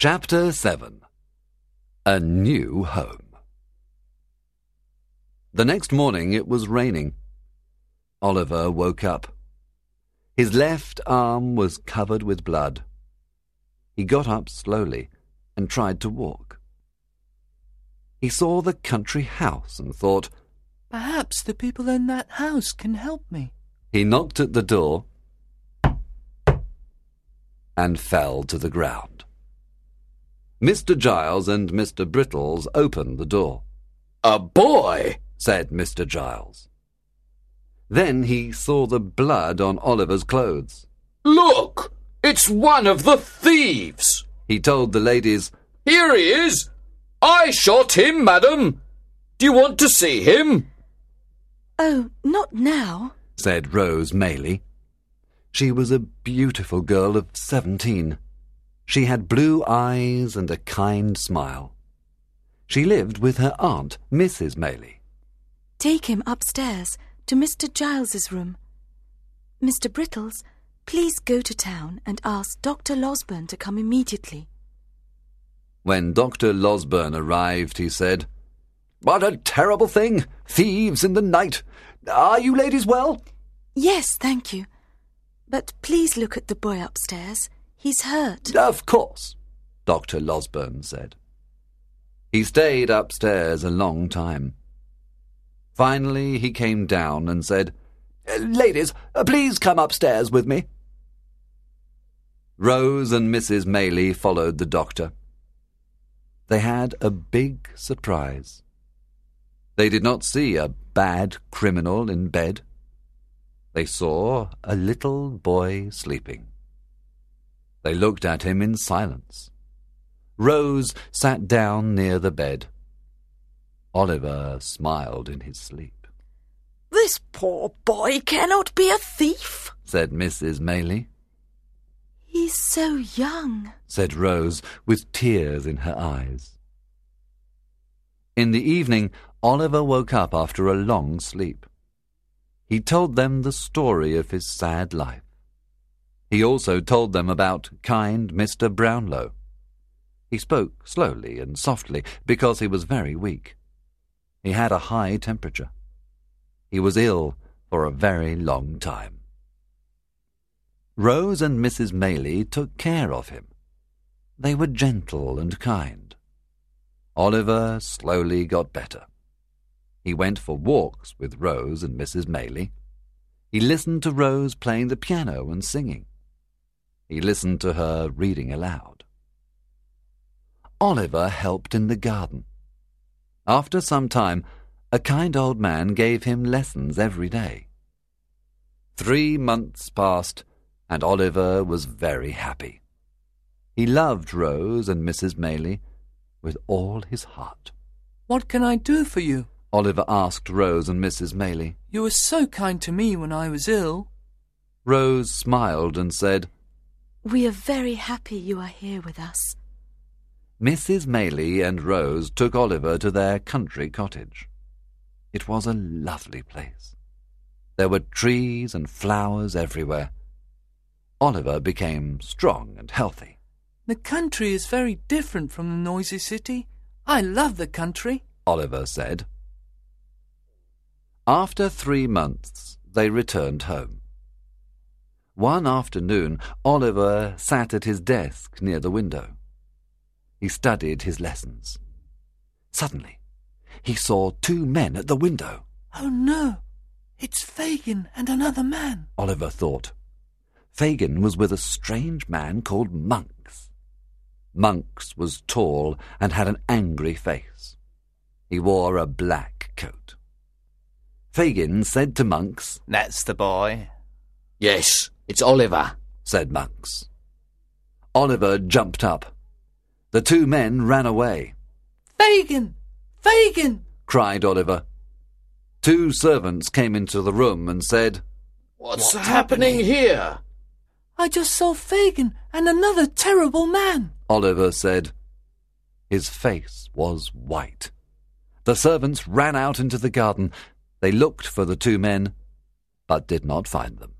Chapter 7 A New Home The next morning it was raining. Oliver woke up. His left arm was covered with blood. He got up slowly and tried to walk. He saw the country house and thought, Perhaps the people in that house can help me. He knocked at the door and fell to the ground. Mr. Giles and Mr. Brittles opened the door. A boy, said Mr. Giles. Then he saw the blood on Oliver's clothes. Look, it's one of the thieves. He told the ladies, Here he is. I shot him, madam. Do you want to see him? Oh, not now, said Rose Maylie. She was a beautiful girl of seventeen. She had blue eyes and a kind smile. She lived with her aunt, Mrs. Maylie. Take him upstairs to Mr. Giles's room. Mr. Brittles, please go to town and ask Dr. Losberne to come immediately. When Dr. Losberne arrived, he said, What a terrible thing! Thieves in the night! Are you ladies well? Yes, thank you. But please look at the boy upstairs. He's hurt. Of course, Dr. Losberne said. He stayed upstairs a long time. Finally, he came down and said, Ladies, please come upstairs with me. Rose and Mrs. Maylie followed the doctor. They had a big surprise. They did not see a bad criminal in bed. They saw a little boy sleeping. They looked at him in silence. Rose sat down near the bed. Oliver smiled in his sleep. This poor boy cannot be a thief, said Mrs. Maylie. He's so young, said Rose, with tears in her eyes. In the evening, Oliver woke up after a long sleep. He told them the story of his sad life. He also told them about kind Mr. Brownlow. He spoke slowly and softly because he was very weak. He had a high temperature. He was ill for a very long time. Rose and Mrs. Maylie took care of him. They were gentle and kind. Oliver slowly got better. He went for walks with Rose and Mrs. Maylie. He listened to Rose playing the piano and singing. He listened to her reading aloud. Oliver helped in the garden. After some time, a kind old man gave him lessons every day. Three months passed, and Oliver was very happy. He loved Rose and Mrs. Maylie with all his heart. What can I do for you? Oliver asked Rose and Mrs. Maylie. You were so kind to me when I was ill. Rose smiled and said, We are very happy you are here with us. Mrs. Maylie and Rose took Oliver to their country cottage. It was a lovely place. There were trees and flowers everywhere. Oliver became strong and healthy. The country is very different from the noisy city. I love the country, Oliver said. After three months, they returned home. One afternoon, Oliver sat at his desk near the window. He studied his lessons. Suddenly, he saw two men at the window. Oh no, it's Fagin and another man, Oliver thought. Fagin was with a strange man called Monks. Monks was tall and had an angry face. He wore a black coat. Fagin said to Monks, That's the boy. Yes, it's Oliver, said Monks. Oliver jumped up. The two men ran away. Fagin! Fagin! cried Oliver. Two servants came into the room and said, What's, What's happening, happening here? I just saw Fagin and another terrible man, Oliver said. His face was white. The servants ran out into the garden. They looked for the two men, but did not find them.